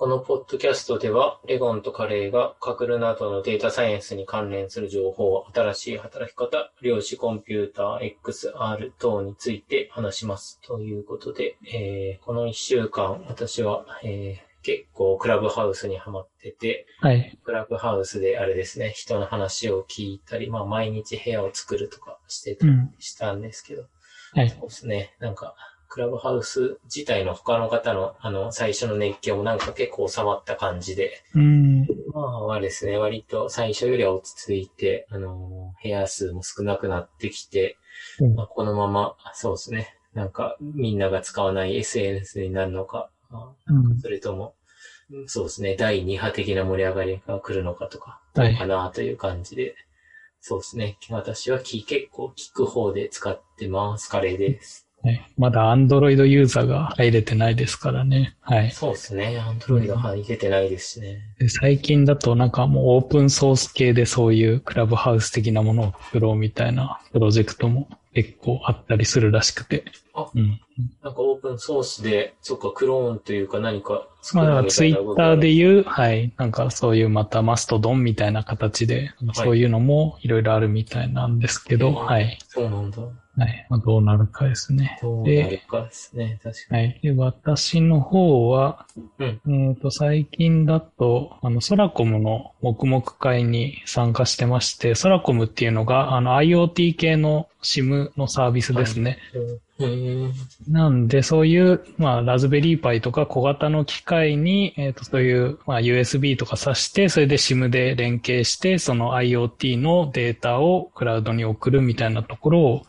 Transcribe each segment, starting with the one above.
このポッドキャストでは、レゴンとカレーがカクルなどのデータサイエンスに関連する情報、新しい働き方、量子コンピューター、XR 等について話します。ということで、えー、この一週間、私は、えー、結構クラブハウスにハマってて、はい。クラブハウスであれですね、人の話を聞いたり、まあ毎日部屋を作るとかしてたりしたんですけど、うん、はい。そうですね、なんか、クラブハウス自体の他の方の、あの、最初の熱狂もなんか結構収まった感じで。うん。まあはですね、割と最初よりは落ち着いて、あの、部屋数も少なくなってきて、うん、まあ、このまま、そうですね、なんかみんなが使わない SNS になるのか、まあ、うん、それとも、そうですね、第2波的な盛り上がりが来るのかとか、どうかなという感じで、はい、そうですね、私は結構聞く方で使ってます。カレーです。ね、まだ Android ユーザーが入れてないですからね。はい。そうですね。Android 入れてないですしね、で。最近だとなんかもうオープンソース系でそういうクラブハウス的なものを作ろうみたいなプロジェクトも結構あったりするらしくて。あ、うん。なんかオープンソースで、そっか、クローンというか何か作るみたいなまあ、ツイッターで言う、はい。なんかそういうまたマストドンみたいな形で、そういうのもいろいろあるみたいなんですけど、はい。そうなんだ。はい。まあ、どうなるかですね。どうなるかですね。確かに。はい。で、私の方は、うん。えっ、と、最近だと、あの、ソラコムの黙々会に参加してまして、ソラコムっていうのが、あの、IoT 系の SIM のサービスですね。はい、なんで、そういう、まあ、ラズベリーパイとか小型の機械に、えっ、ー、と、そういう、まあ、USB とか挿して、それで SIM で連携して、その IoT のデータをクラウドに送るみたいなところを、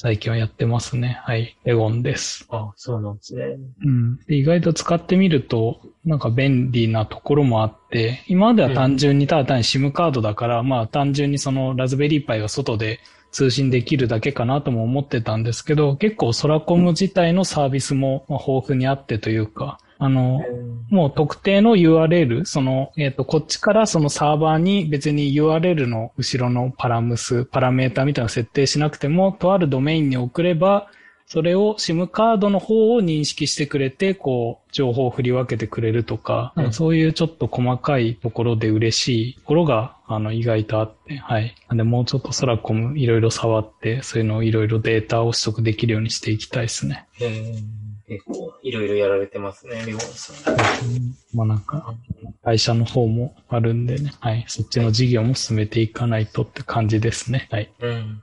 最近はやってますね。はい。レゴンです。あ、そうなんですね。うん。で意外と使ってみると、なんか便利なところもあって、今までは単純にただ単に SIM カードだから、うん、まあ単純にそのラズベリーパイが外で通信できるだけかなとも思ってたんですけど、結構ソラコム自体のサービスも豊富にあってというか、あの、もう特定の URL、その、えっ、ー、と、こっちからそのサーバーに別に URL の後ろのパラムス、パラメータみたいなの設定しなくても、とあるドメインに送れば、それを SIM カードの方を認識してくれて、こう、情報を振り分けてくれるとか、うん、そういうちょっと細かいところで嬉しいところが、あの、意外とあって、はい。なんで、もうちょっとソラコムいろいろ触って、そういうのをいろいろデータを取得できるようにしていきたいですね。へー結構いろいろやられてますね、レゴンさん。まあなんか、会社の方もあるんでね、はい、そっちの事業も進めていかないとって感じですね。はい。うん。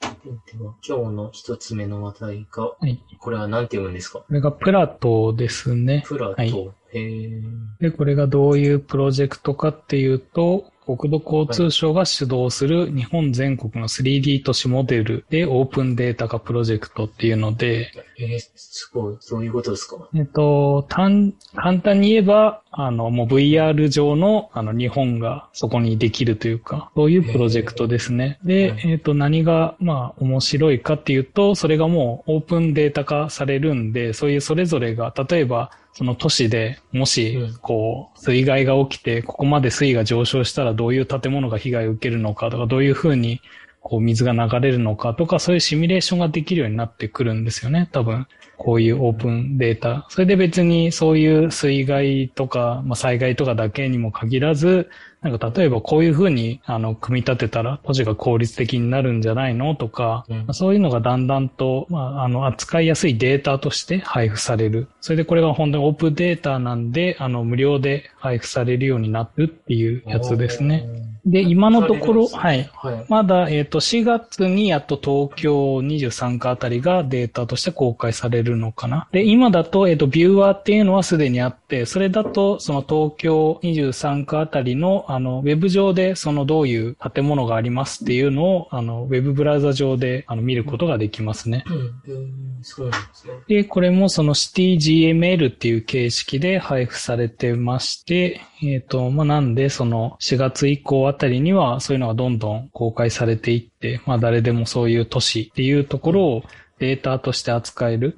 では、今日の一つ目の話題が、はい、これは何て読むんですか？これがプラトですね。プラト。はい、へで、これがどういうプロジェクトかっていうと、国土交通省が主導する日本全国の 3D 都市モデルでオープンデータ化プロジェクトっていうので、えー、すごい、そういうことですか？えっと、単、簡単に言えば、あの、もう VR 上の、あの、日本がそこにできるというか、そういうプロジェクトですね。で、えっと、何が、まあ、面白いかっていうと、それがもうオープンデータ化されるんで、そういうそれぞれが、例えば、その都市でもし、こう、水害が起きて、ここまで水位が上昇したらどういう建物が被害を受けるのかとか、どういうふうに、こう、水が流れるのかとか、そういうシミュレーションができるようになってくるんですよね、多分。こういうオープンデータ。それで別にそういう水害とか、まあ、災害とかだけにも限らず、なんか例えばこういうふうに、あの、組み立てたら都市が効率的になるんじゃないのとか、うん、そういうのがだんだんと、まあ、あの、扱いやすいデータとして配布される。それでこれが本当にオープンデータなんで、あの、無料で配布されるようになるっていうやつですね。で、今のところ、はい。はい、まだ、えっ、ー、と、4月にやっと東京23区あたりがデータとして公開されるのかな。で、今だと、えっ、ー、と、ビューアーっていうのはすでにあって、それだと、その東京23区あたりの、あの、ウェブ上で、そのどういう建物がありますっていうのを、あの、ウェブブラウザ上で、あの、見ることができますね。うん、そうなんですね。で、これもその CityGML っていう形式で配布されてまして、えっ、ー、と、まあ、なんで、その4月以降あたりにはそういうのがどんどん公開されていって、まあ、誰でもそういう都市っていうところをデータとして扱える。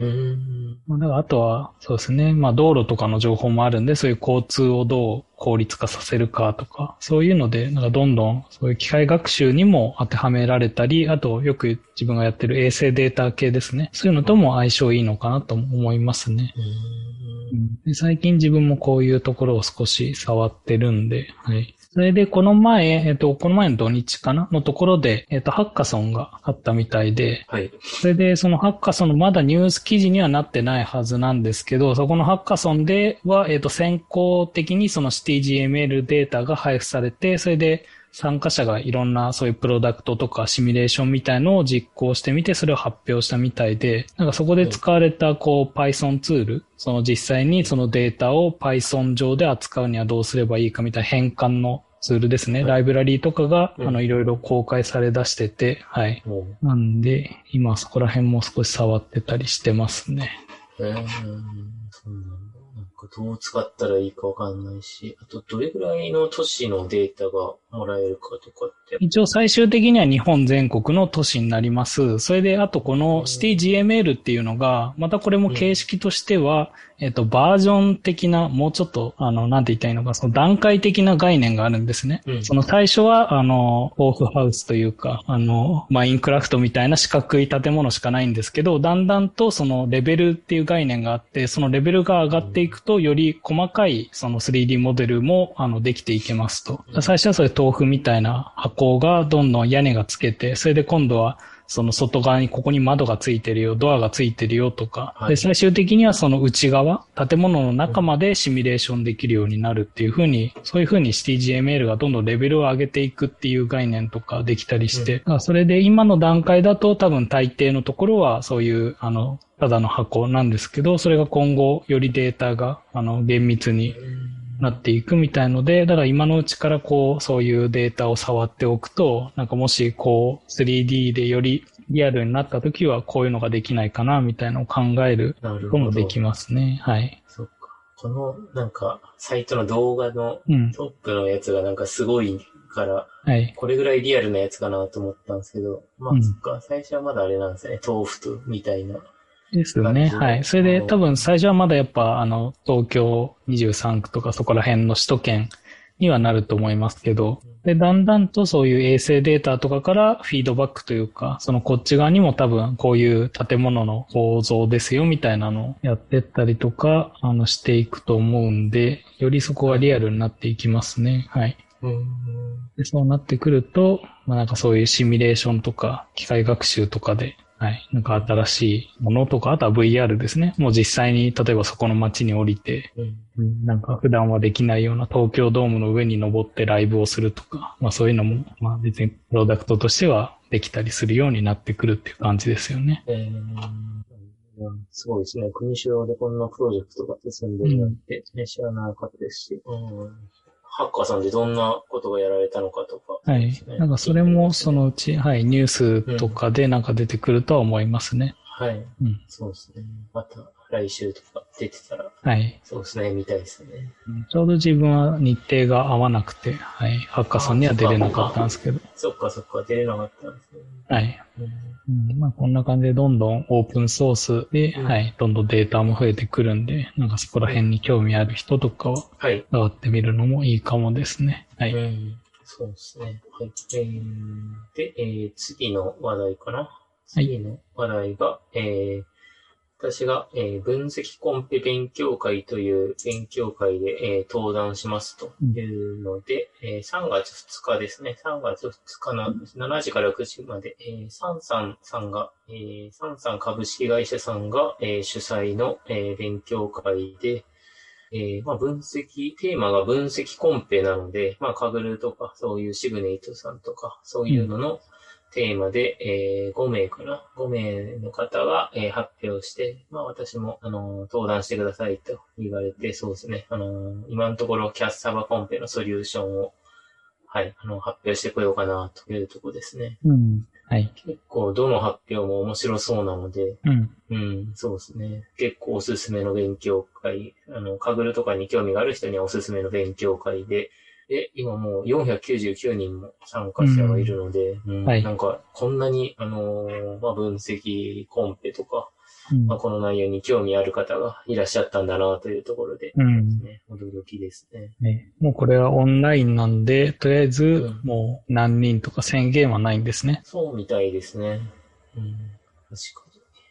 まあ、だからあとは、そうですね。まあ道路とかの情報もあるんで、そういう交通をどう効率化させるかとか、そういうので、なんかどんどんそういう機械学習にも当てはめられたり、あとよく自分がやってる衛星データ系ですね。そういうのとも相性いいのかなと思いますね。で最近自分もこういうところを少し触ってるんで、はい。それで、この前、えっ、と、この前の土日かな？のところで、えっ、と、ハッカソンがあったみたいで、はい。それで、そのハッカソンのまだニュース記事にはなってないはずなんですけど、そこのハッカソンでは、えっ、と、先行的にその CityGML データが配布されて、それで、参加者がいろんなそういうプロダクトとかシミュレーションみたいのを実行してみて、それを発表したみたいで、なんかそこで使われたこう Python ツール、その実際にそのデータを Python 上で扱うにはどうすればいいかみたいな変換のツールですね。ライブラリーとかが、あの、いろいろ公開され出してて、はい。なんで、今そこら辺も少し触ってたりしてますね。えー、そうなんどう使ったらいいかわかんないし、あとどれぐらいの都市のデータがもらえるかとかって。一応最終的には日本全国の都市になります。それで、あとこの CityGML っていうのが、またこれも形式としては、えっと、バージョン的な、もうちょっと、あの、なんて言ったらいいのか、その段階的な概念があるんですね。うん、その最初は、あの、オーフハウスというか、あの、マインクラフトみたいな四角い建物しかないんですけど、だんだんとそのレベルっていう概念があって、そのレベルが上がっていくと、より細かいその 3D モデルも、あの、できていけますと。最初はそれ豆腐みたいな箱がどんどん屋根がつけて、それで今度はその外側にここに窓がついてるよ、ドアがついてるよとか、はい、で、最終的にはその内側、建物の中までシミュレーションできるようになるっていうふうに、そういうふうに CTGML がどんどんレベルを上げていくっていう概念とかできたりして、うん、それで今の段階だと多分大抵のところはそういう、あの、ただの箱なんですけど、それが今後よりデータが、あの、厳密になっていくみたいので、だから今のうちからこう、そういうデータを触っておくと、なんかもしこう、3D でよりリアルになった時はこういうのができないかな、みたいなのを考えることもできますね。はい。そっか。この、なんか、サイトの動画のトップのやつがなんかすごいから、はい。これぐらいリアルなやつかなと思ったんですけど、まあ、そっか、最初はまだあれなんですね。豆腐と、みたいな。ですよね。はい。それで多分最初はまだやっぱ、あの、東京23区とかそこら辺の首都圏にはなると思いますけど、で、だんだんとそういう衛星データとかからフィードバックというか、そのこっち側にも多分こういう建物の構造ですよみたいなのをやってったりとか、あの、していくと思うんで、よりそこはリアルになっていきますね。はい。でそうなってくると、まあなんかそういうシミュレーションとか機械学習とかではい。なんか新しいものとか、あとは VR ですね。もう実際に、例えばそこの街に降りて、うん、なんか普段はできないような東京ドームの上に登ってライブをするとか、まあそういうのも、まあ別にプロダクトとしてはできたりするようになってくるっていう感じですよね。えーすごいですね。国主導でこん。なプロジェクトが進ん。でるなん。て、ね、知らなかったですし。うんハッカーさんでどんなことがやられたのかとか、ね、はい。なんかそれもそのうち、はい、ニュースとかでなんか出てくるとは思いますね。うん、はい。うん。そうですね。また来週とか出てたら、はい。そうですね、見たいですね。ちょうど自分は日程が合わなくて、はい。ハッカーさんには出れなかったんですけど。そっかそっか、出れなかったんですね。はい。うん、まあこんな感じでどんどんオープンソースで、うん、はい、どんどんデータも増えてくるんで、なんかそこら辺に興味ある人とかは、はい。触ってみるのもいいかもですね。はい。うん、そうですね。はい。えー、で、えー、次の話題かな。次の話題が、はい、えー、私が、えー、分析コンペ勉強会という勉強会で、えー、登壇しますというので、うん、えー、3月2日ですね。3月2日の7時から9時まで、えー、サンさんさんが、えー、サンさん株式会社さんが、えー、主催の、えー、勉強会で、えー、まあ分析、テーマが分析コンペなので、まあカグルとか、そういうシグネイトさんとか、そういうのの、うんテーマで、えー、5名かな ?5 名の方が、えー、発表して、まあ私も、あのー、登壇してくださいと言われて、そうですね。あのー、今のところキャッサバコンペのソリューションを、はい、あの、発表してこようかなというとこですね。うん。はい。結構、どの発表も面白そうなので、うん。うん、そうですね。結構おすすめの勉強会、あの、カグルとかに興味がある人にはおすすめの勉強会で、で、今もう499人も参加者がいるので、うんはい、なんか、こんなに、あのー、まあ、分析コンペとか、うん、まあ、この内容に興味ある方がいらっしゃったんだなというところで、ね、うん、驚きですねね。もうこれはオンラインなんで、とりあえず、もう何人とか宣言はないんですね。そうみたいですね。うん、確か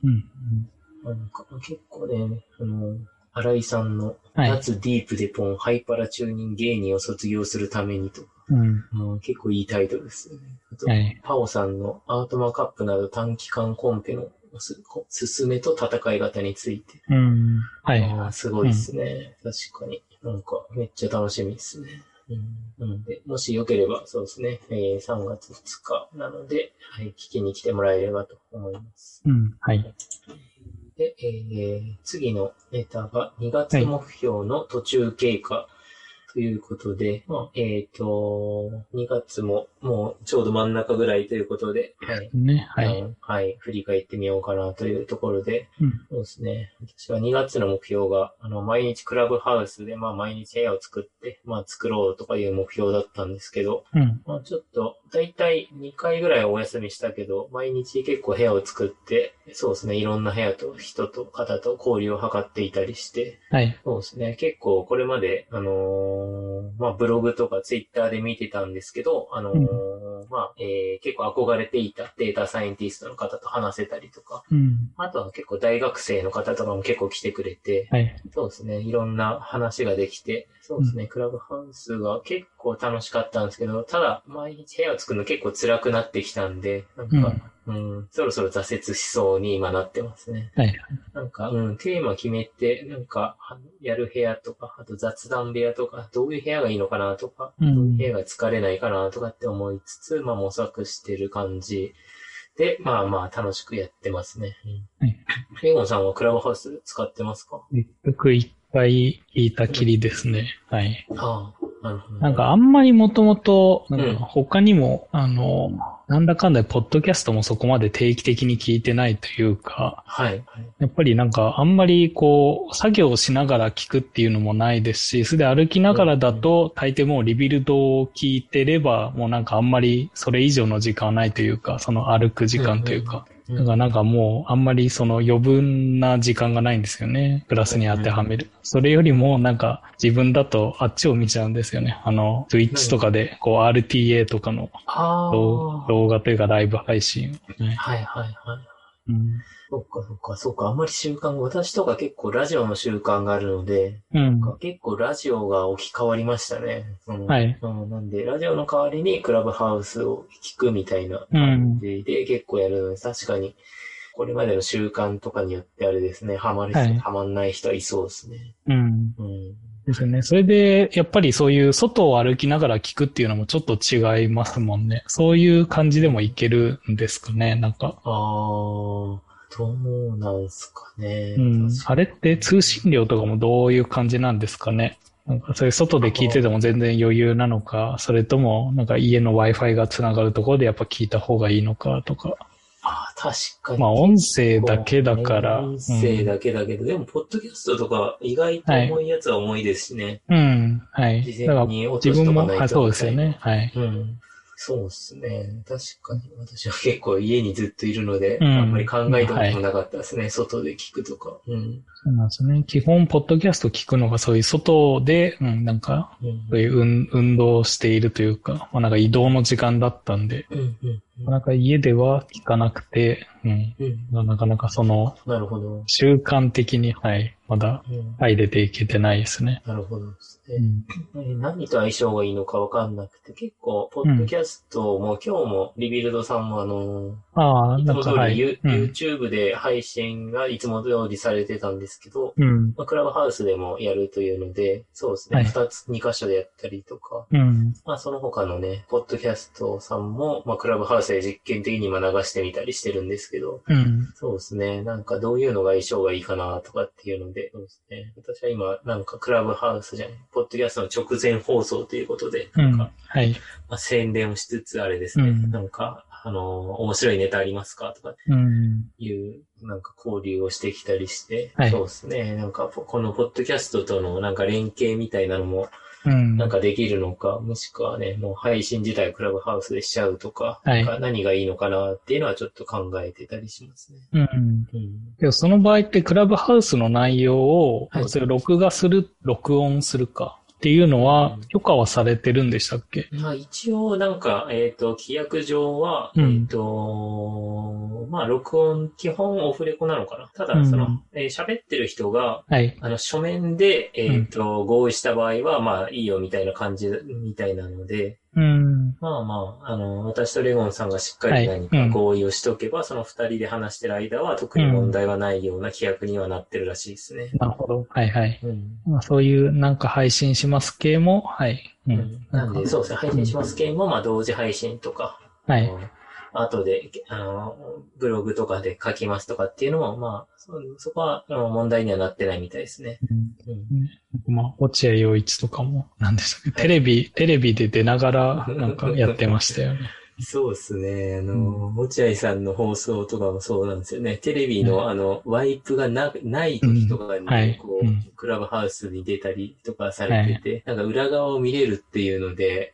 に。うん。なんか結構ね、あの、新井さんの、はい夏ディープでポン、ハイパラ中人芸人を卒業するためにとか、うん。うん結構いいタイトルですよね。あと、はい。パオさんのアートマカップなど短期間コンペのす進めと戦い方について。うん。はい。あーすごいですね、確かに。なんか、めっちゃ楽しみですね。うん、なので、もしよければ、そうですね、えー3月2日なので、はい、聞きに来てもらえればと思います。うん。はい。で、えー次のネタが2月目標の途中経過ということで、まあ、えっ、と、2月ももうちょうど真ん中ぐらいということで、はい。ね。はい。うんはい。振り返ってみようかなというところで、うん。そうですね。私は2月の目標が、あの、毎日クラブハウスで、まあ、毎日部屋を作って、まあ、作ろうとかいう目標だったんですけど、うん。まあ、ちょっと、だいたい2回ぐらいお休みしたけど、毎日結構部屋を作って、そうですね。いろんな部屋と人と方と交流を図っていたりして、はい。そうですね。結構これまで、あのーまあ、ブログとかツイッターで見てたんですけど、あのーまあ、えー結構憧れていたデータサイエンティストの方と話せたりとか、うん。あとは結構大学生の方とかも結構来てくれて、はい。そうですね。いろんな話ができて、そうですね。クラブハウスが結構楽しかったんですけど、ただ、毎日部屋を作るの結構辛くなってきたんで、なんか、うん、そろそろ挫折しそうに今なってますね。はい。なんか、うん、テーマ決めて、なんか、はやる部屋とか、あと雑談部屋とか、どういう部屋がいいのかなとか、うんどういう部屋が疲れないかなとかって思いつつ、まあ模索してる感じで、まあまあ楽しくやってますね。うんはい。レゴンさんはクラブハウス使ってますか？結局一回聞いたきりですね。はい。ああ、なるほど。なんかあんまりもともと、他にも、あの、なんだかんだポッドキャストもそこまで定期的に聞いてないというか、はい。はい。やっぱりなんかあんまりこう、作業をしながら聞くっていうのもないですし、それで歩きながらだと大抵もうリビルドを聞いてれば、もうなんかあんまりそれ以上の時間はないというか、その歩く時間というか、うんだからなんかもうあんまりその余分な時間がないんですよね。プラスに当てはめる。それよりもなんか自分だとあっちを見ちゃうんですよね。あの、Twitch とかでこう RTA とかの。動動画というかライブ配信をね。はいはいはい。うん。そっかそっかそっか。あんまり習慣が、私とか結構ラジオの習慣があるので、うん。結構ラジオが置き換わりましたね。うんはいうんなんで、ラジオの代わりにクラブハウスを聞くみたいな感じで結構やるので、確かに、これまでの習慣とかによってあれですね、ハマる人、はいハマんない人はいそうですね。うん。うん。ですよね。それで、やっぱりそういう外を歩きながら聞くっていうのもちょっと違いますもんね。そういう感じでもいけるんですかね。なんか。あー、どうなんすかね。うん。あれって通信量とかもどういう感じなんですかね。なんかそういう外で聞いてても全然余裕なのか、それともなんか家の Wi-Fi がつながるところでやっぱ聞いた方がいいのかとか。確かに。まあ音声だけだから。音声だけだけど、でも、ポッドキャストとか意外と重いやつは重いですしね。うん。うん。はい。事前に落と自分も、しとかないと。はい、そうですよね。はい。うん。そうですね。確かに。私は結構家にずっといるので、うんあんまり考えたこともなかったですね。外で聞くとか。うん。そうなんですね。基本、ポッドキャスト聞くのがそういう外で、うん、なんか、うん。そういう運運動をしているというか、まあなんか移動の時間だったんで、うん。うん。なんか家では聞かなくて、うん。うん。なかなかその、なるほど。習慣的に、はい、まだうん。入れていけてないですね。なるほどですね。うん。え何と相性がいいのかわかんなくて、結構、ポッドキャストも、今日もリビルドさんもあの、ああ、いつも通り。YouTube で配信がいつも通りされてたんですけど、うん。まあ、クラブハウスでもやるというので、そうですね、はい二、つ、二箇所でやったりとか、うん。まあその他のね、ポッドキャストさんも、まあクラブハウスで実験的に今流してみたりしてるんですけど、うん。そうですね、なんかどういうのが相性がいいかなとかっていうので、そうですね、私は今なんかクラブハウスじゃない、ポッドキャストの直前放送ということで、うん。なんか、はい。まあ、宣伝をしつつあれですね、うんなんか、あのー面白いネタありますか？とかうん。いう、なんか交流をしてきたりして、はいそうですね。なんか、このポッドキャストとのなんか連携みたいなのも、うん。なんかできるのか、もしくはね、もう配信自体をクラブハウスでしちゃうとか、はいか何がいいのかなっていうのはちょっと考えてたりしますね。うん。うん。でもその場合ってクラブハウスの内容を、はいそれを録画する、録音するかっていうのはうん。許可はされてるんでしたっけ？まあ一応なんか、えっ、と、規約上は、うん。えっ、と、まあ、録音、基本オフレコなのかな？ただ、その、うん、えー、喋ってる人が、はい。あの、書面で、えっ、ー、と、うん、合意した場合は、まあ、いいよみたいな感じ、みたいなので、うん。まあまあ、あの、私とレゴンさんがしっかり何か合意をしておけば、はいうん、その二人で話してる間は特に問題はないような規約にはなってるらしいですね。なるほど。はいはい。うん、まあ、そういうなんか配信します系も、はい。うん。なんで、そうですね。配信します系も、まあ同時配信とか、はい。後で、あの、ブログとかで書きますとかっていうのも、まあ、そそこは問題にはなってないみたいですね。うんうん、まあ、落合陽一とかも、なんでしたっけ、テレビ、テレビで出ながら、なんかやってましたよね。そうですね。あの、落合さんの放送とかもそうなんですよね。テレビの、あの、ワイプがな、ない時とかに、こう、クラブハウスに出たりとかされてて、なんか裏側を見れるっていうので、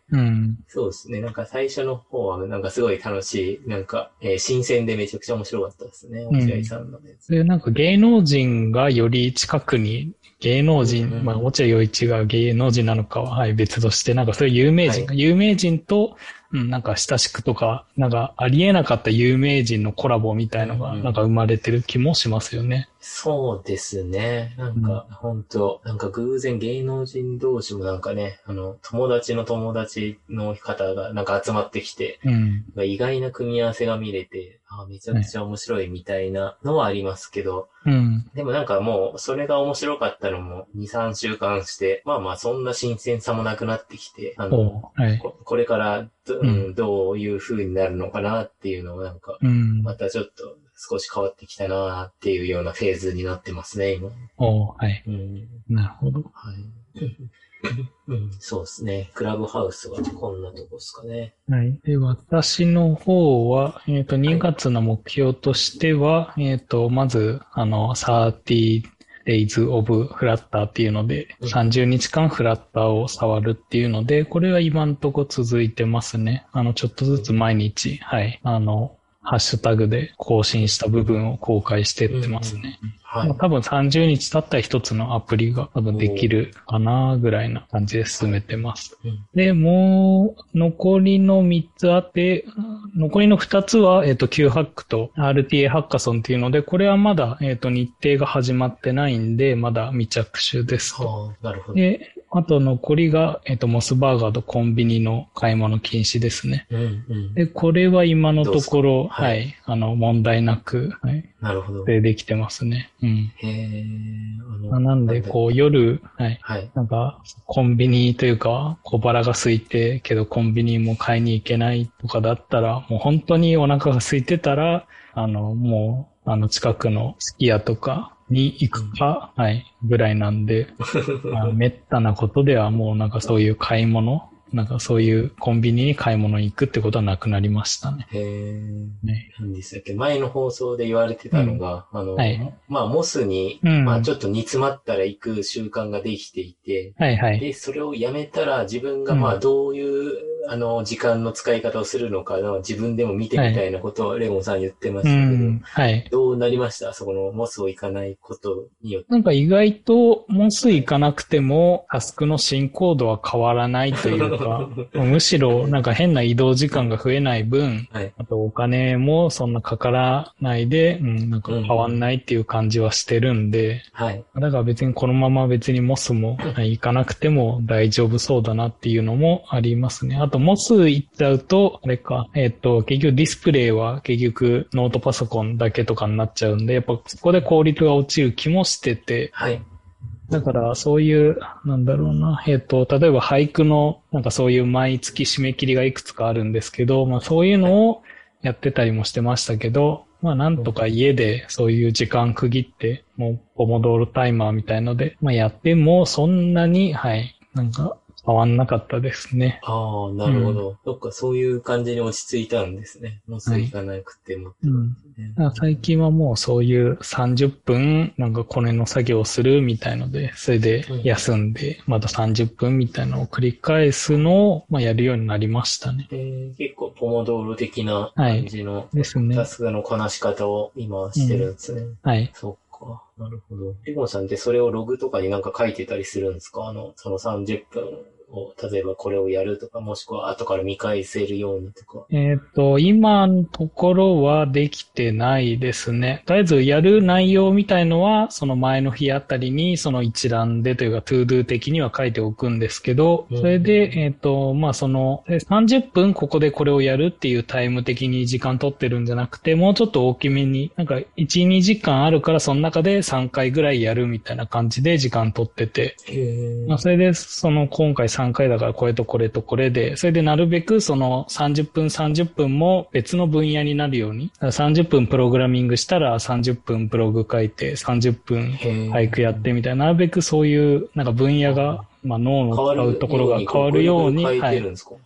そうですね。なんか最初の方は、なんかすごい楽しい、なんか、えー、新鮮でめちゃくちゃ面白かったですね。落合さんのやつ。で、なんか芸能人がより近くに芸能人、まあ、落合陽一が芸能人なのかは、はい、別として、なんかそういう有名人、有名人と、うん、なんか親しくとか、なんかありえなかった有名人のコラボみたいのが、なんか生まれてる気もしますよね。そうですね。なんか、本当なんか偶然芸能人同士もなんかね、あの、友達の友達の方がなんか集まってきて、うん、意外な組み合わせが見れて、あめちゃくちゃ面白いみたいなのはありますけど、うん、でもなんかもう、それが面白かったのも2、3週間して、まあまあそんな新鮮さもなくなってきて、あの、はい、ここれからど,、うん、どういう風になるのかなっていうのをなんか、またちょっと少し変わってきたなっていうようなフェーズになってますね、今。おはい。うん、なるほど。はい。うん、そうですね。クラブハウスはこんなとこですかね。はい。で、私の方は、えっ、ー、と、2月の目標としては、はい、えっ、ー、と、まず、あの、30 days of flutter っていうので、30日間フラッターを触るっていうので、これは今んとこ続いてますね。あの、ちょっとずつ毎日、はい。あの、ハッシュタグで更新した部分を公開してってますね。うんうんはい、多分30日経ったら一つのアプリが多分できるかなぐらいな感じで進めてます。で、もう残りの3つあって、残りの2つは、えっ、ー、と、Q ハックと RTA ハッカソンっていうので、これはまだ、えっ、ー、と、日程が始まってないんで、まだ未着手ですと。なるほど。で、あと残りが、えっ、と、モスバーガーとコンビニの買い物禁止ですね。うんうん、で、これは今のところ、はい、はい、あの、問題なく、はい。なるほど。で、できてますね。うん。へあなんで、こう、夜、はい。はい。なんか、コンビニというか、小腹が空いて、けどコンビニも買いに行けないとかだったら、もう本当にお腹が空いてたら、あの、もう、あの、近くのすき家とか、に行くか、はい、ぐらいなんで、まあ、めったなことではもうなんかそういう買い物、なんかそういうコンビニに買い物に行くってことはなくなりましたね。へえ。ね、何でしたっけ？前の放送で言われてたのが、うん、あの、はい、まあ、モスに、うん、まあ、ちょっと煮詰まったら行く習慣ができていて、はいはい。で、それをやめたら自分がまあ、どういう、あの、時間の使い方をするのかの自分でも見てみたいなことをレゴンさん言ってましたけど、はい、はい、どうなりました？そこのモスを行かないことによって。なんか意外とモス行かなくてもタスクの進行度は変わらないというか、むしろなんか変な移動時間が増えない分、はい、あとお金もそんなかからないで、うん、なんか変わんないっていう感じはしてるんで、はい。だから別にこのまま別にモスも行かなくても大丈夫そうだなっていうのもありますね。あと、モス行っちゃうと、あれか、えっ、ー、と、結局ディスプレイは結局ノートパソコンだけとかになっちゃうんで、やっぱそこで効率が落ちる気もしてて、はい。だから、そういう、なんだろうな、えっ、ー、と、例えば俳句の、なんかそういう毎月締め切りがいくつかあるんですけど、まあそういうのをやってたりもしてましたけど、まあなんとか家でそういう時間区切って、もうポモドールタイマーみたいので、まあやってもそんなに、はい、なんか変わんなかったですね。ああ、なるほど。うん、どっかそういう感じに落ち着いたんですね。もうすぐ行かなくても、ねうん、最近はもうそういう30分、なんかこれの作業をするみたいので、それで休んで、また30分みたいなのを繰り返すのを、まあ、やるようになりましたね。えー、結構ポモドール的な感じの、はい、ですね。タスクのこなし方を今してるんですね。うん、はい。そか。なるほど。リゴンさんってそれをログとかになんか書いてたりするんですか？あの、その30分を、例えばこれをやるとか、もしくは後から見返せるようにとか。えっ、と、今のところはできてないですね。とりあえずやる内容みたいのは、その前の日あたりに、その一覧でというか、 to do 的には書いておくんですけど、それで、えっ、と、まあ、その、30分ここでこれをやるっていうタイム的に時間取ってるんじゃなくて、もうちょっと大きめに、なんか1、2時間あるからその中で3回ぐらいやるみたいな感じで時間取ってて、まあ、それで、その今回3回だからこれとこれとこれで、それでなるべくその30分30分も別の分野になるように、30分プログラミングしたら30分ブログ書いて30分俳句やってみたいな、なるべくそういうなんか分野がまあ、脳の使うところが変わるように、はい。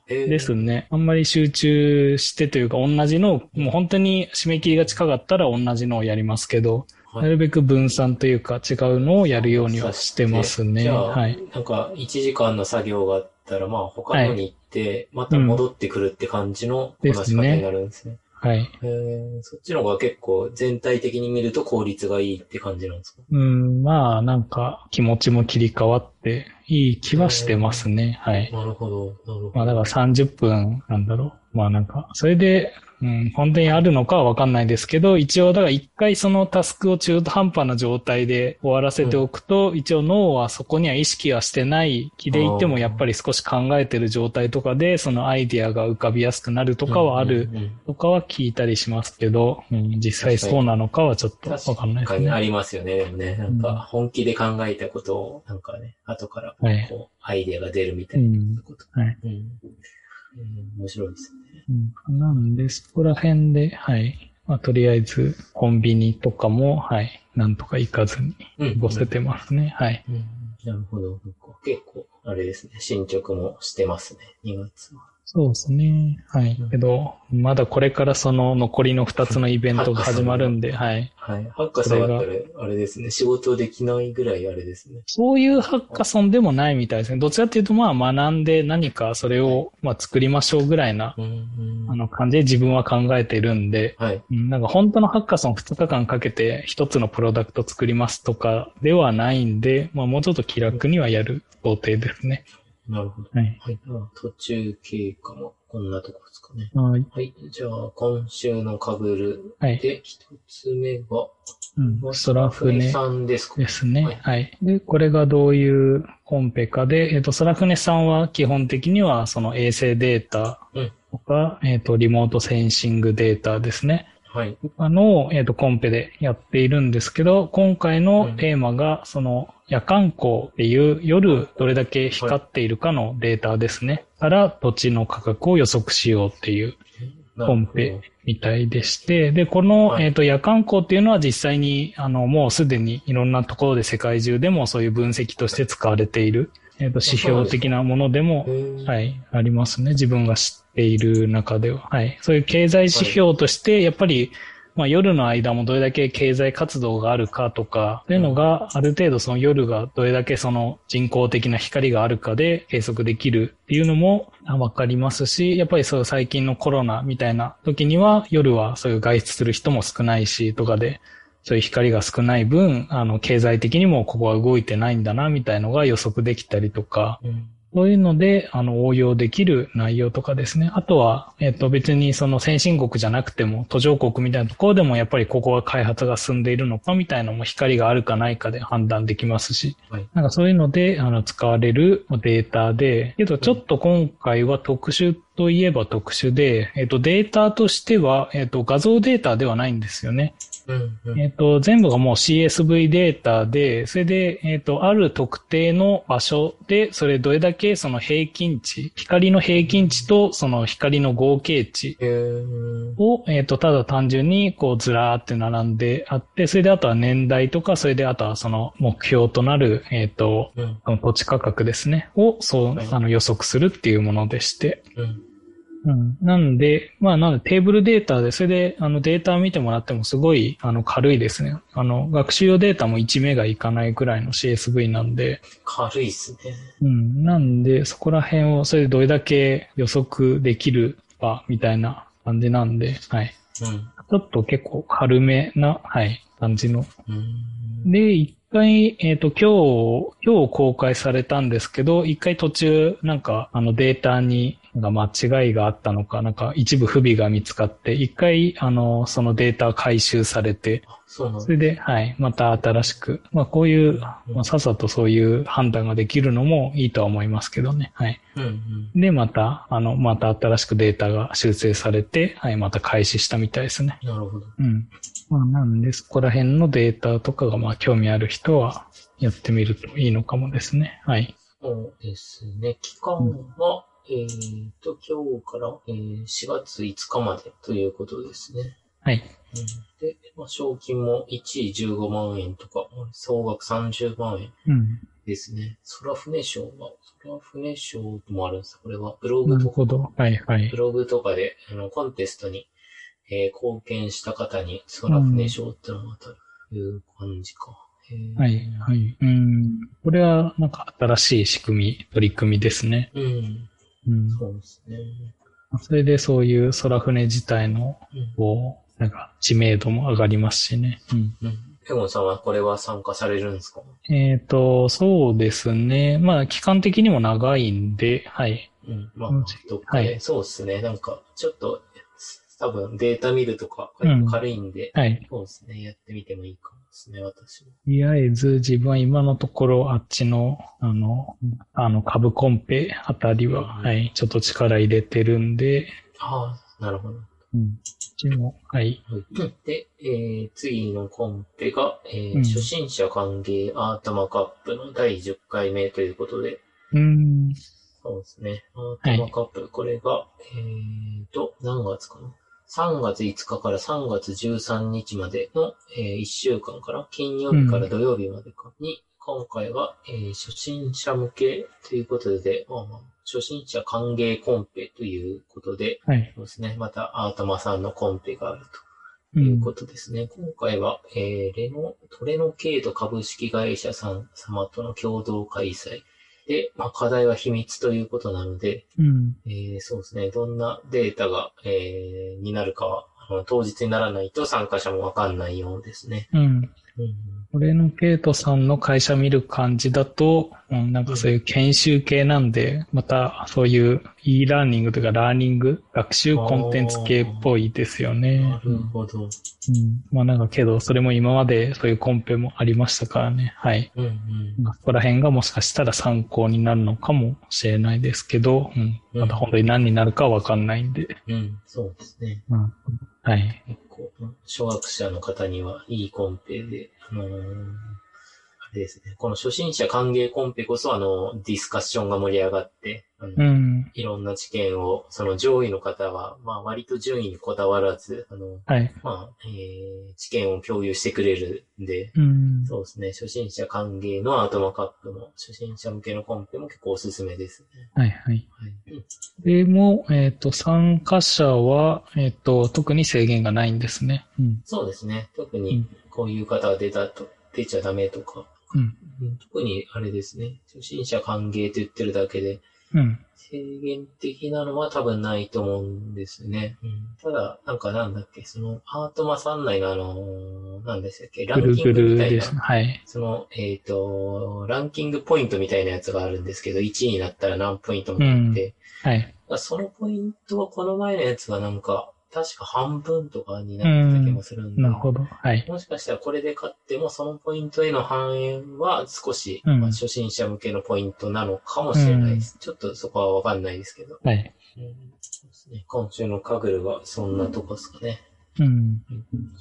ですね。あんまり集中してというか、同じのを、もう本当に締め切りが近かったら同じのをやりますけど、はい、なるべく分散というか違うのをやるようにはしてますね。はい。なんか、1時間の作業があったら、まあ、他のに行って、また戻ってくるって感じのこなし方になるんですね。はい。えそっちの方が結構全体的に見ると効率がいいって感じなんですか？うん、まあなんか気持ちも切り替わっていい気はしてますね。はい。なるほど、なるほど。まあだから30分なんだろう。まあなんか、それでうん、本当にあるのかはわかんないですけど、一応、だから一回そのタスクを中途半端な状態で終わらせておくと、うん、一応脳はそこには意識はしてない気でいても、やっぱり少し考えてる状態とかで、そのアイディアが浮かびやすくなるとかはあるとかは聞いたりしますけど、うん、実際そうなのかはちょっとわかんないですね。ありますよね。でもね、なんか本気で考えたことを、なんかね、後からこう、はい、アイディアが出るみたいなこと。はい。うん、面白いですね。うん、なんで、そこら辺で、はい。まあ、とりあえず、コンビニとかも、はい。なんとか行かずに、ごせてますね。はい、うん。なるほど。結構、あれですね。進捗もしてますね。2月は。そうですね。はい。けど、まだこれからその残りの2つのイベントが始まるんで、はい。はい。ハッカソンだったら、あれですね。仕事できないぐらいあれですね。そういうハッカソンでもないみたいですね。どちらかというと、まあ学んで何かそれを、まあ作りましょうぐらいな、あの感じで自分は考えてるんで、はい。なんか本当のハッカソン2日間かけて1つのプロダクト作りますとかではないんで、まあもうちょっと気楽にはやる想定ですね。なるほど。はい。はい。途中経過もこんなとこですかね。はい。はい。じゃあ、今週のかぶるで、一つ目が、うん、空船さんですかですね、はい。はい。で、これがどういうコンペかで、えっ、ー、と、空船さんは基本的にはその衛星データとか、うん、えっ、ー、と、リモートセンシングデータですね。はい。あの、えっ、ー、と、コンペでやっているんですけど、今回のテーマが、その、夜間光っていう夜どれだけ光っているかのデータですね。から土地の価格を予測しようっていうコンペみたいでして、で、この、えっ、と、夜間光っていうのは実際に、あの、もうすでにいろんなところで世界中でもそういう分析として使われている、えっ、と、指標的なものでも、はい、ありますね。自分が知っている中では。はい。そういう経済指標として、やっぱり、まあ、夜の間もどれだけ経済活動があるかとか、というのが、ある程度その夜がどれだけその人工的な光があるかで計測できるっていうのもわかりますし、やっぱりそう最近のコロナみたいな時には夜はそういう外出する人も少ないしとかで、そういう光が少ない分、あの、経済的にもここは動いてないんだな、みたいのが予測できたりとか、うんそういうので、あの、応用できる内容とかですね。あとは、えっと、別にその先進国じゃなくても、途上国みたいなところでも、やっぱりここは開発が進んでいるのかみたいなのも光があるかないかで判断できますし、はい、なんかそういうので、あの、使われるデータで、けどちょっと今回は特殊といえば特殊で、えっと、データとしては、えっと、画像データではないんですよね。うんうん、えっ、と、全部がもう CSV データで、それで、えっ、と、ある特定の場所で、それどれだけその平均値、光の平均値とその光の合計値を、えっ、と、ただ単純にこうずらーって並んであって、それであとは年代とか、それであとはその目標となる、えっ、と、うん、土地価格ですね、を、そう、あの予測するっていうものでして、うんうん。なんで、まあ、なのでテーブルデータで、それで、あの、データ見てもらってもすごい、あの、軽いですね。あの、学習用データも1メガいかないくらいの CSV なんで。軽いっすね。うん。なんで、そこら辺を、それでどれだけ予測できるか、みたいな感じなんで、はい。うん。ちょっと結構軽めな、はい、感じの。うん。で、一回、えっ、と、今日、今日公開されたんですけど、一回途中、なんか、あのデータに、が間違いがあったのか、なんか一部不備が見つかって、一回、あの、そのデータ回収されて、そそれで、はい、また新しく、まあこういう、まあさっさとそういう判断ができるのもいいとは思いますけどね、はい。うんうん、で、また、あの、また新しくデータが修正されて、はい、また開始したみたいですね。なるほど。うん。まあなんで、そこら辺のデータとかが、まあ興味ある人はやってみるといいのかもですね。はい。そうですね。期間は、うん、えっ、と、今日から、えー、4月5日までということですね。はい。で、まあ、賞金も1位15万円とか、総額30万円ですね。空船賞は、空船賞もあるんですこれはブログとか、はいはい、ブログとかであのコンテストに、えー、貢献した方に空船賞ってのが当たるという感じか。はい、はい。うん。これは、なんか新しい仕組み、取り組みですね。うん。うん、そうですね。それでそういう空船自体の、こう、なんか知名度も上がりますしね。うん。うんペゴンさんはこれは参加されるんですか？えっ、ー、と、そうですね。まあ、期間的にも長いんで、はい。うん、まあ、どっかで、はい、そうですね。なんか、ちょっと、多分データ見るとか、軽いんで、うん、はい。そうですね。やってみてもいいかもですね、私も。とりあえず、自分は今のところ、あっちの、あの、あの、株コンペあたりは、うん、はい、ちょっと力入れてるんで。ああ、なるほど。うん。ちも、はい。で、えー、次のコンペが、えー、うん、初心者歓迎アートマカップの第10回目ということで。うん。そうですね。アートマカップ、はい、これが、えーと、何月かな？?3 月5日から3月13日までの、えー、1週間から、金曜日から土曜日までかに、今回は、えー、初心者向けということで、まあまあ、初心者歓迎コンペということで、はい、そうですね。また、アートマさんのコンペがあるということですね。うん、今回は、えー、レノ、トレノケート株式会社さん様との共同開催。で、まあ、課題は秘密ということなので、うん、えー、そうですね。どんなデータが、えー、になるかは、当日にならないと参加者もわかんないようですね。うん。俺のケイトさんの会社見る感じだと、うん、なんかそういう研修系なんで、またそういう e ラーニングとかラーニング、学習コンテンツ系っぽいですよね。なるほど。うん。まあなんかけど、それも今までそういうコンペもありましたからね。はい。うんうん。まあ、ここら辺がもしかしたら参考になるのかもしれないですけど、うん。また本当に何になるかわかんないんで。うん、そうですね。うん。はい。結構、小学者の方にはいいコンペで、あのー、ですね。この初心者歓迎コンペこそ、あの、ディスカッションが盛り上がって、うん、いろんな知見を、その上位の方は、まあ割と順位にこだわらず、あの、はい、まあ、えー、知見を共有してくれるんで、うん、そうですね、初心者歓迎のアートマカップも、初心者向けのコンペも結構おすすめですね。はいはい。はい、でも、えっ、ー、と、参加者は、えっ、ー、と、特に制限がないんですね。うん、そうですね。特に、こういう方が出たと、出ちゃダメとか、うん、特にあれですね、初心者歓迎って言ってるだけで、うん。制限的なのは多分ないと思うんですね。うん、ただ、なんかなんだっけ、その、アートマさん内のあの、なんでしたっけ、ランキングみたいな。はい。その、えっ、ー、と、ランキングポイントみたいなやつがあるんですけど、1位になったら何ポイントもらって、うん、はい。そのポイントはこの前のやつがなんか、確か半分とかになった気もするんで。なるほど。はい。もしかしたらこれで勝っても、そのポイントへの反映は少し、うん、まあ、初心者向けのポイントなのかもしれないです。うん、ちょっとそこはわかんないですけど。はい。うんそうですね、今週のカグルはそんなとこですかね。うん。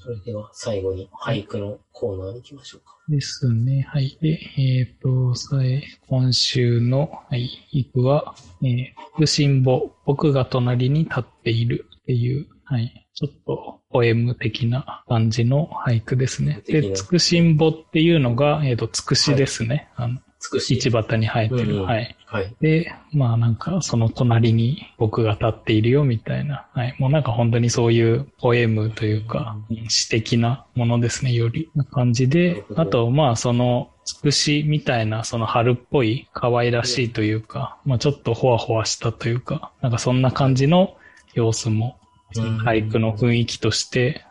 それでは最後に俳句のコーナーに行きましょうか。ですね。はい。で、えっ、ー、と、さえ、今週の、はい、俳句は、えー、福神母、僕が隣に立っているっていうはい。ちょっと、ポエム的な感じの俳句ですね。で、つくしんぼっていうのが、えっ、ー、と、つくしですね。はい、あの、つくし。市端に生えてる、うんうん。はい。はい。で、まあなんか、その隣に僕が立っているよみたいな。はい。もうなんか本当にそういうポエムというか、詩的なものですね、より。な感じで、あと、まあその、つくしみたいな、その春っぽい、可愛らしいというか、まあちょっとほわほわしたというか、なんかそんな感じの様子も俳句の雰囲気として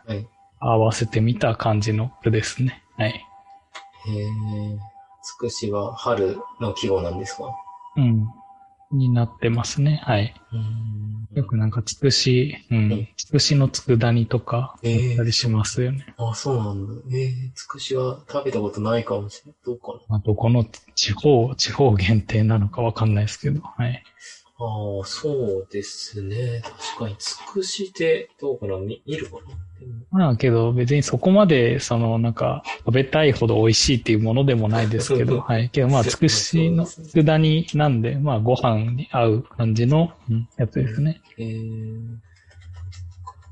合わせてみた感じの句ですね。はい。へえ。つくしは春の季語なんですか？うん。になってますね。はい。うんよくなんかつくし、ううんん。つくしの佃煮とか、えったりしますよね。あ、そうなんだ。ええつくしは食べたことないかもしれない。どうかな。まあ、どこの地方、地方限定なのかわかんないですけど、はい。ああ、そうですね。確かに、つくしってどうかな見見るかなまあけど別にそこまで、そのなんか食べたいほど美味しいっていうものでもないですけど、はい。けどまあつくしの佃煮なんで、まあご飯に合う感じの、うんやつですね。えー、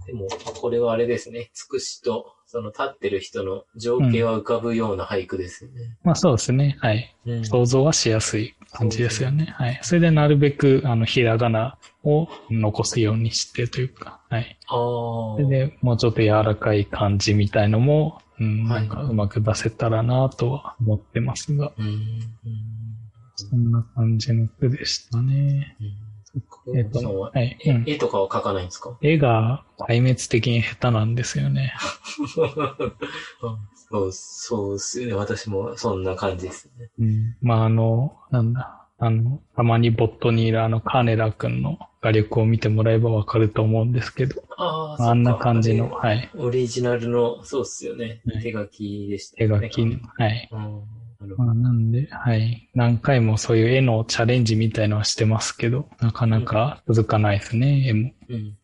でも、これはあれですね。つくしと、その立ってる人の情景は浮かぶような俳句ですよね。まあそうですね。はい。うん想像はしやすい感じですよね。はい。それでなるべく、あの、ひらがなを残すようにしてというか、はい。ああ。それで、もうちょっと柔らかい感じみたいのも、うん、はないんかうまく出せたらなとは思ってますが、うん。うんそんな感じの句でしたね。うんえっとははいえうん絵とかは描かないんですか？絵が壊滅的に下手なんですよね。そう、そうっすよね。私もそんな感じですね。うん、まあ、あの、なんだ、あの、たまにボットにいるあのカーネラ君の画力を見てもらえばわかると思うんですけど、ああんな感じの、い。はい、オリジナルの、そうっすよねは。い手書きでしたね。書きの、はい。うん。まあ、なんで、はい。何回もそういう絵のチャレンジみたいのはしてますけど、なかなか続かないですね、絵も。うん、うん。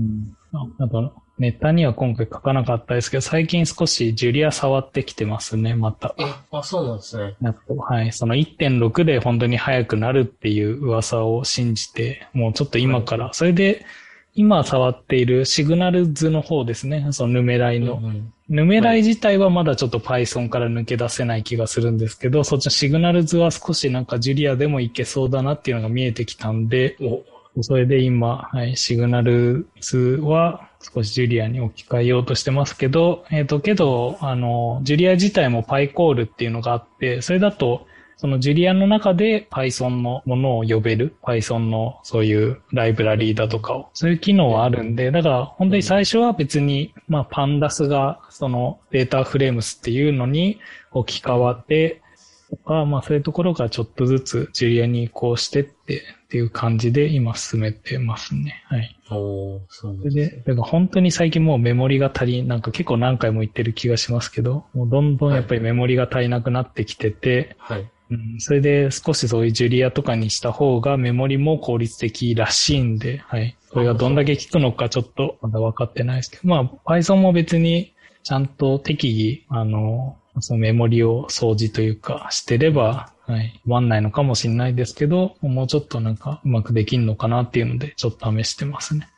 うん。ああと、ネタには今回書かなかったですけど、最近少しジュリア触ってきてますね、また。え、あ、そうなんですね。やっと、はい。その1.6で本当に速くなるっていう噂を信じて、もうちょっと今から、それで、今触っているシグナル図の方ですね。そのヌメライの。うんうんヌメライ自体はまだちょっと Python から抜け出せない気がするんですけど、そっちのシグナル図は少しなんかジュリアでもいけそうだなっていうのが見えてきたんで、お、それで今、はい、シグナル図は少しジュリアに置き換えようとしてますけど、えっ、と、けど、あの、ジュリア自体も PyCall っていうのがあって、それだと、そのジュリアの中で Python のものを呼べる、Python のそういうライブラリーだとかを、そういう機能はあるんで、だから本当に最初は別に、まあ、パンダスがそのデータフレームスっていうのに置き換わって、とか、まあそういうところがちょっとずつジュリアに移行してってっていう感じで今進めてますね。はい。おーそうですで、だから本当に最近もうメモリが足り、なんか結構何回も言ってる気がしますけど、もうどんどんやっぱりメモリが足りなくなってきてて、はい。うん、それで少しそういうジュリアとかにした方がメモリも効率的らしいんで、はい。それがどんだけ効くのかちょっとまだ分かってないですけど、まあ Python も別にちゃんと適宜、あの、そのメモリを掃除というかしてれば、はい。終わんないのかもしれないですけど、もうちょっとなんかうまくできんのかなっていうので、ちょっと試してますね。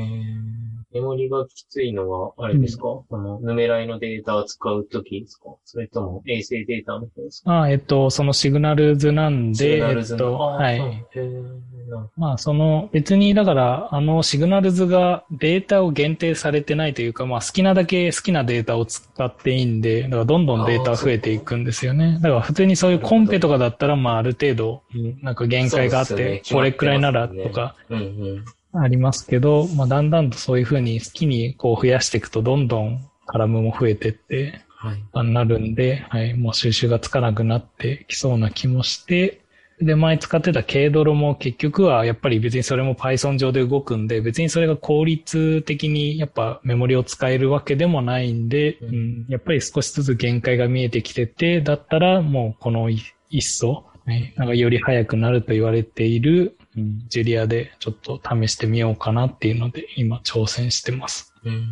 へー。メモリがきついのは、あれですか、この、ヌメライのデータを使うときですか？それとも衛星データの方ですか？あえっと、そのシグナル図なんシグで、ナル図の。えっと、はい。へーなるまあ、その、別に、だから、あの、シグナル図がデータを限定されてないというか、まあ、好きなだけ好きなデータを使っていいんで、だから、どんどんデータ増えていくんですよね。だから、普通にそういうコンペとかだったら、まあ、ある程度、なんか限界があってこれくらいならとか、うんうん。ありますけど、まあ、だんだんとそういうふうに好きにこう増やしていくと、どんどんカラムも増えてって、はい。あなるんで、はい、もう収集がつかなくなってきそうな気もして、で、前使ってた軽ドロも結局はやっぱり別にそれも Python 上で動くんで、別にそれが効率的にやっぱメモリを使えるわけでもないんで、うんうん、やっぱり少しずつ限界が見えてきてて、だったらもうこのい一層、はい、なんかより早くなると言われている、うん、 Julia でちょっと試してみようかなっていうので今挑戦してます。うん。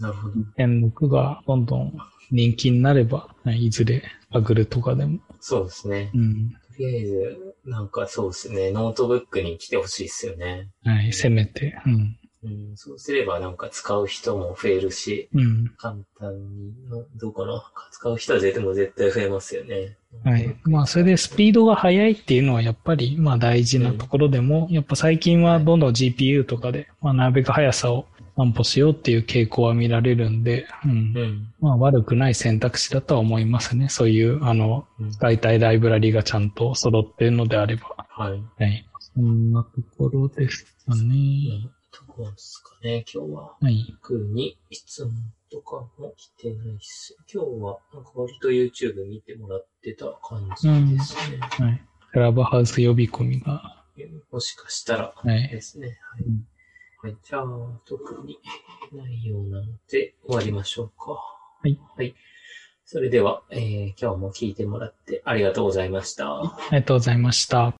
なるほど。1.6がどんどん人気になれば、はいいずれ Kaggle とかでも。そうですね。うん。とりあえず、なんかそうですね。ノートブックに来てほしいですよね。はい、せめて。うん。うん。そうすればなんか使う人も増えるし、うん。簡単に、のどうかな。使う人は絶対絶対増えますよね。はい。まあ、それでスピードが速いっていうのはやっぱり、まあ大事なところでも、やっぱ最近はどんどん GPU とかで、まあなるべく速さを担保しようっていう傾向は見られるんで、うん。うん。まあ悪くない選択肢だとは思いますね。そういう、あの、うん使いたいライブラリがちゃんと揃ってるのであれば。はい。はい。そんなところですかね。とこですかね、今日は。はい。特に質問とかも来てないっす。今日はなんか割と YouTube 見てもらってた感じですね。はい。クラブハウス呼び込みが。もしかしたらはい。ですね。はい。うんはい、じゃあ、特にないようなので終わりましょうか。いはい。それでは、えー今日も聞いてもらってありがとうございました。ありがとうございました。